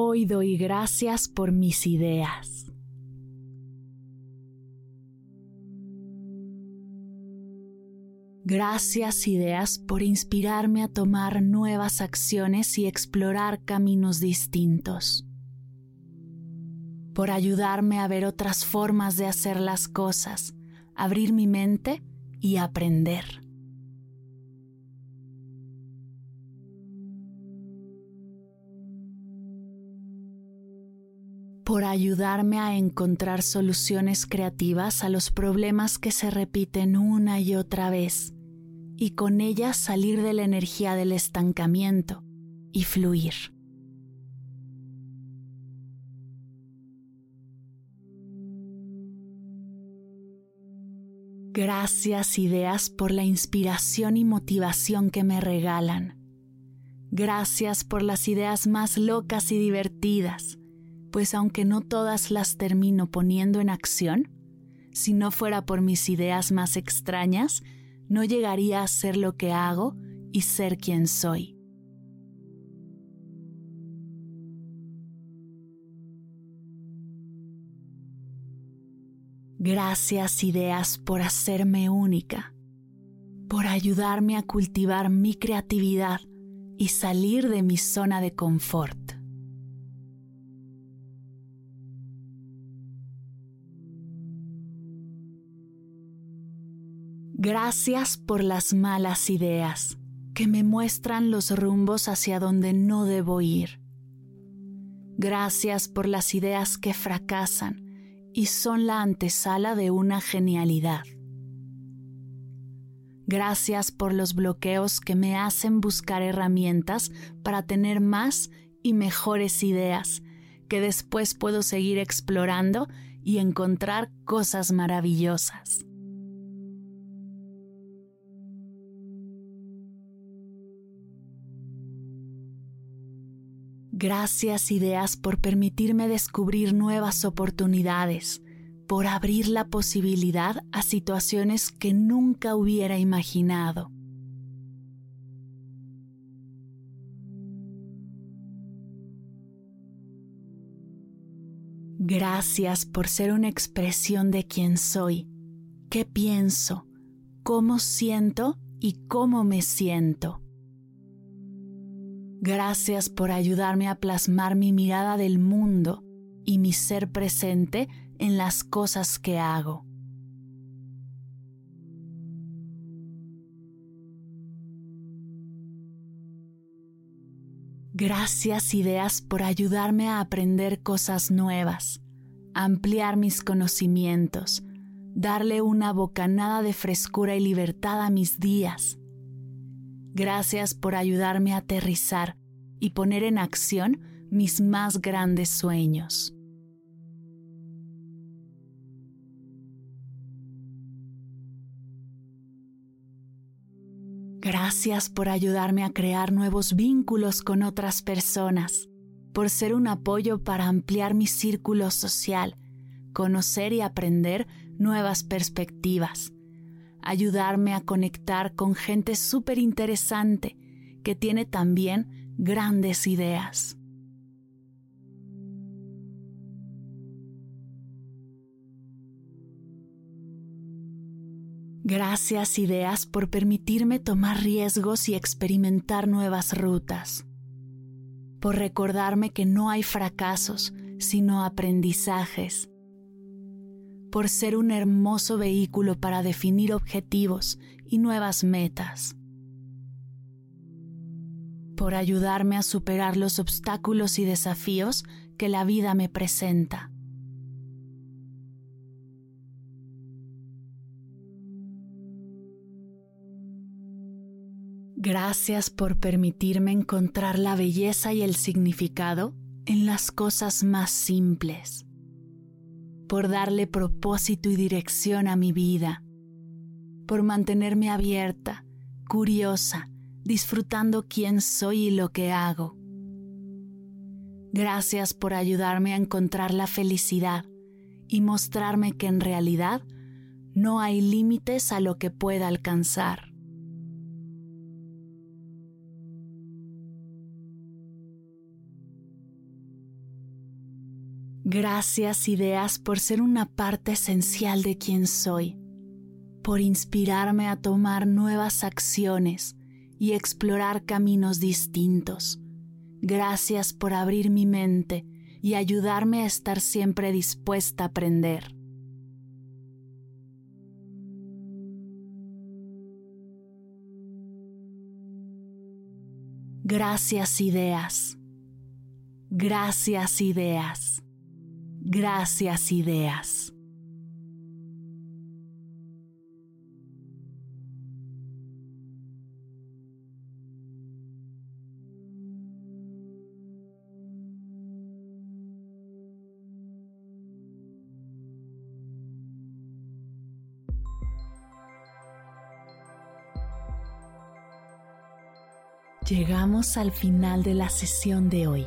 Hoy doy gracias por mis ideas. Gracias ideas por inspirarme a tomar nuevas acciones y explorar caminos distintos. Por ayudarme a ver otras formas de hacer las cosas, abrir mi mente y aprender. Por ayudarme a encontrar soluciones creativas a los problemas que se repiten una y otra vez y con ellas salir de la energía del estancamiento y fluir. Gracias ideas por la inspiración y motivación que me regalan. Gracias por las ideas más locas y divertidas pues aunque no todas las termino poniendo en acción, si no fuera por mis ideas más extrañas, no llegaría a ser lo que hago y ser quien soy. Gracias ideas por hacerme única, por ayudarme a cultivar mi creatividad y salir de mi zona de confort. Gracias por las malas ideas que me muestran los rumbos hacia donde no debo ir. Gracias por las ideas que fracasan y son la antesala de una genialidad. Gracias por los bloqueos que me hacen buscar herramientas para tener más y mejores ideas que después puedo seguir explorando y encontrar cosas maravillosas. Gracias ideas por permitirme descubrir nuevas oportunidades, por abrir la posibilidad a situaciones que nunca hubiera imaginado. Gracias por ser una expresión de quién soy, qué pienso, cómo siento y cómo me siento. Gracias por ayudarme a plasmar mi mirada del mundo y mi ser presente en las cosas que hago. Gracias ideas por ayudarme a aprender cosas nuevas, ampliar mis conocimientos, darle una bocanada de frescura y libertad a mis días Gracias por ayudarme a aterrizar y poner en acción mis más grandes sueños. Gracias por ayudarme a crear nuevos vínculos con otras personas, por ser un apoyo para ampliar mi círculo social, conocer y aprender nuevas perspectivas ayudarme a conectar con gente súper interesante que tiene también grandes ideas. Gracias ideas por permitirme tomar riesgos y experimentar nuevas rutas, por recordarme que no hay fracasos, sino aprendizajes por ser un hermoso vehículo para definir objetivos y nuevas metas, por ayudarme a superar los obstáculos y desafíos que la vida me presenta. Gracias por permitirme encontrar la belleza y el significado en las cosas más simples por darle propósito y dirección a mi vida, por mantenerme abierta, curiosa, disfrutando quién soy y lo que hago. Gracias por ayudarme a encontrar la felicidad y mostrarme que en realidad no hay límites a lo que pueda alcanzar. Gracias ideas por ser una parte esencial de quien soy, por inspirarme a tomar nuevas acciones y explorar caminos distintos. Gracias por abrir mi mente y ayudarme a estar siempre dispuesta a aprender. Gracias ideas. Gracias ideas. Gracias ideas. Llegamos al final de la sesión de hoy